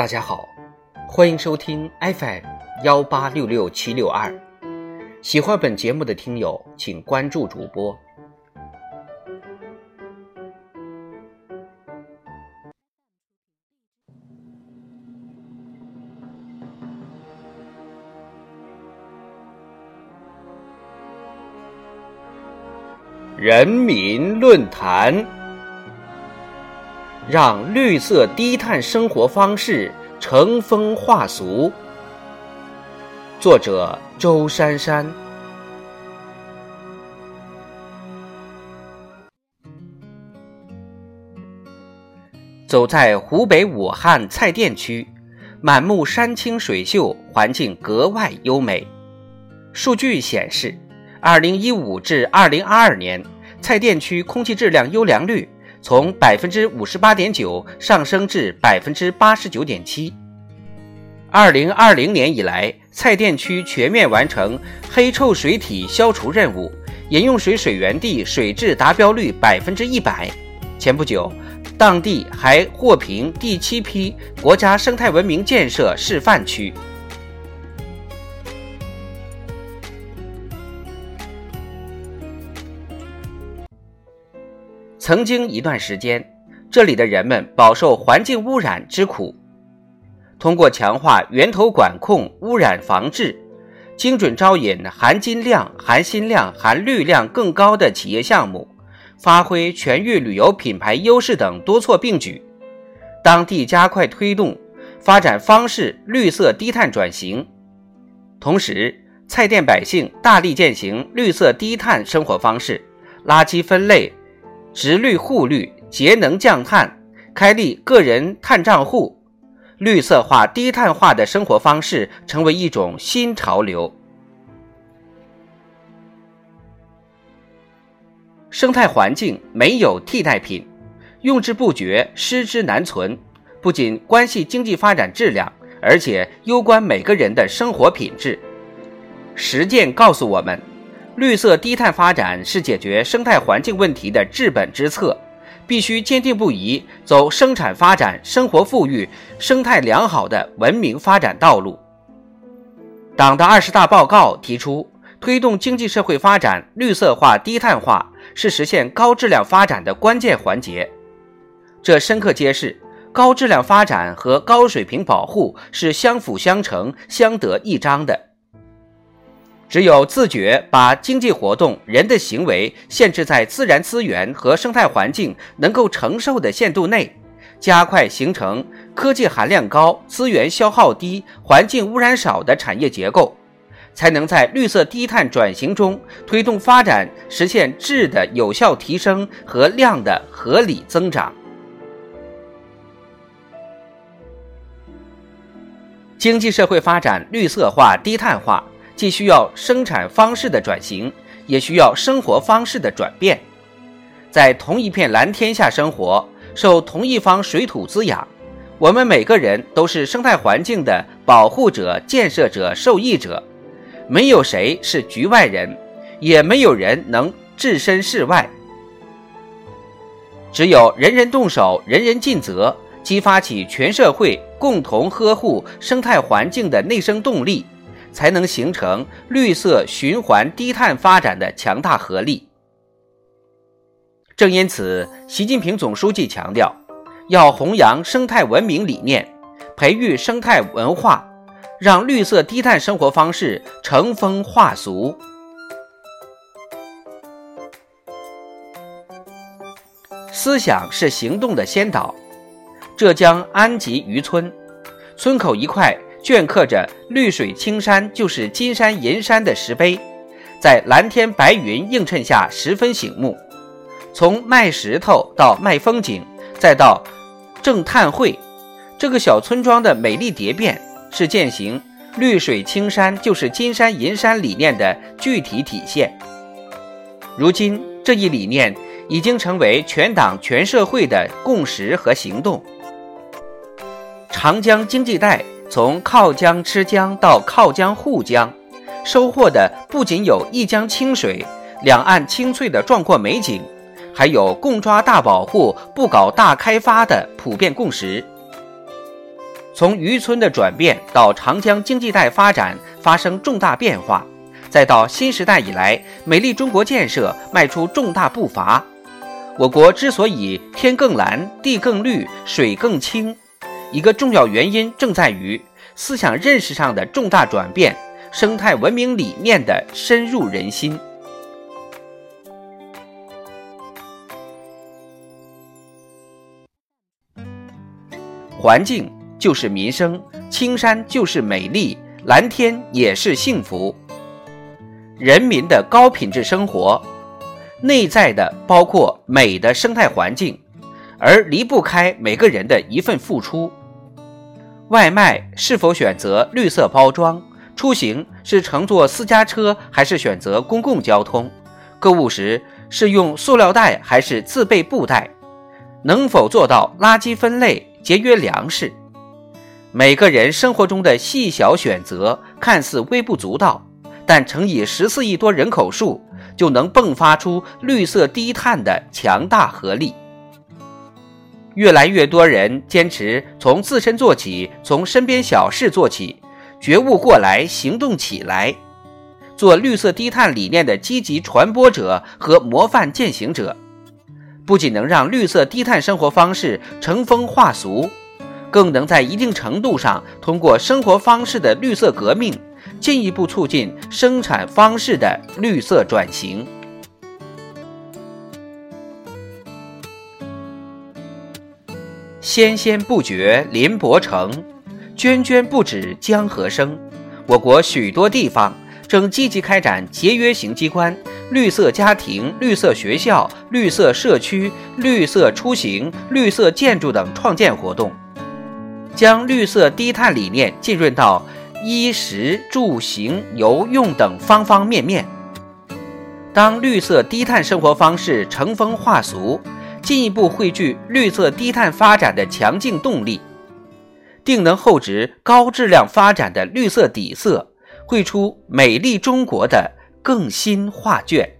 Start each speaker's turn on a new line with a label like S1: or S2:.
S1: 大家好，欢迎收听 FM 幺八六六七六二。喜欢本节目的听友，请关注主播。人民论坛，让绿色低碳生活方式乘风化俗。作者：周珊珊。走在湖北武汉蔡甸区，满目山清水秀，环境格外优美。数据显示。二零一五至二零二二年，蔡甸区空气质量优良率从百分之五十八点九上升至百分之八十九点七。二零二零年以来，蔡甸区全面完成黑臭水体消除任务，饮用水水源地水质达标率百分之一百。前不久，当地还获评第七批国家生态文明建设示范区。曾经一段时间，这里的人们饱受环境污染之苦。通过强化源头管控、污染防治，精准招引含金量、含锌量、含绿量更高的企业项目，发挥全域旅游品牌优势等多措并举，当地加快推动发展方式绿色低碳转型。同时，蔡甸百姓大力践行绿色低碳生活方式，垃圾分类。直绿护绿，节能降碳，开立个人碳账户，绿色化、低碳化的生活方式成为一种新潮流。生态环境没有替代品，用之不绝，失之难存。不仅关系经济发展质量，而且攸关每个人的生活品质。实践告诉我们。绿色低碳发展是解决生态环境问题的治本之策，必须坚定不移走生产发展、生活富裕、生态良好的文明发展道路。党的二十大报告提出，推动经济社会发展绿色化、低碳化是实现高质量发展的关键环节。这深刻揭示，高质量发展和高水平保护是相辅相成、相得益彰的。只有自觉把经济活动、人的行为限制在自然资源和生态环境能够承受的限度内，加快形成科技含量高、资源消耗低、环境污染少的产业结构，才能在绿色低碳转型中推动发展，实现质的有效提升和量的合理增长。经济社会发展绿色化、低碳化。既需要生产方式的转型，也需要生活方式的转变。在同一片蓝天下生活，受同一方水土滋养，我们每个人都是生态环境的保护者、建设者、受益者。没有谁是局外人，也没有人能置身事外。只有人人动手，人人尽责，激发起全社会共同呵护生态环境的内生动力。才能形成绿色循环、低碳发展的强大合力。正因此，习近平总书记强调，要弘扬生态文明理念，培育生态文化，让绿色低碳生活方式乘风化俗。思想是行动的先导。浙江安吉渔村，村口一块。镌刻着“绿水青山就是金山银山”的石碑，在蓝天白云映衬下十分醒目。从卖石头到卖风景，再到挣碳汇，这个小村庄的美丽蝶变，是践行“绿水青山就是金山银山”理念的具体体现。如今，这一理念已经成为全党全社会的共识和行动。长江经济带。从靠江吃江到靠江护江，收获的不仅有一江清水、两岸清翠的壮阔美景，还有共抓大保护、不搞大开发的普遍共识。从渔村的转变到长江经济带发展发生重大变化，再到新时代以来美丽中国建设迈出重大步伐，我国之所以天更蓝、地更绿、水更清，一个重要原因正在于思想认识上的重大转变，生态文明理念的深入人心。环境就是民生，青山就是美丽，蓝天也是幸福。人民的高品质生活，内在的包括美的生态环境，而离不开每个人的一份付出。外卖是否选择绿色包装？出行是乘坐私家车还是选择公共交通？购物时是用塑料袋还是自备布袋？能否做到垃圾分类？节约粮食，每个人生活中的细小选择看似微不足道，但乘以十四亿多人口数，就能迸发出绿色低碳的强大合力。越来越多人坚持从自身做起，从身边小事做起，觉悟过来，行动起来，做绿色低碳理念的积极传播者和模范践行者。不仅能让绿色低碳生活方式成风化俗，更能在一定程度上通过生活方式的绿色革命，进一步促进生产方式的绿色转型。纤纤不绝林伯成，涓涓不止江河生。我国许多地方正积极开展节约型机关。绿色家庭、绿色学校、绿色社区、绿色出行、绿色建筑等创建活动，将绿色低碳理念浸润到衣食住行游用等方方面面。当绿色低碳生活方式成风化俗，进一步汇聚绿色低碳发展的强劲动力，定能厚植高质量发展的绿色底色，绘出美丽中国的。更新画卷。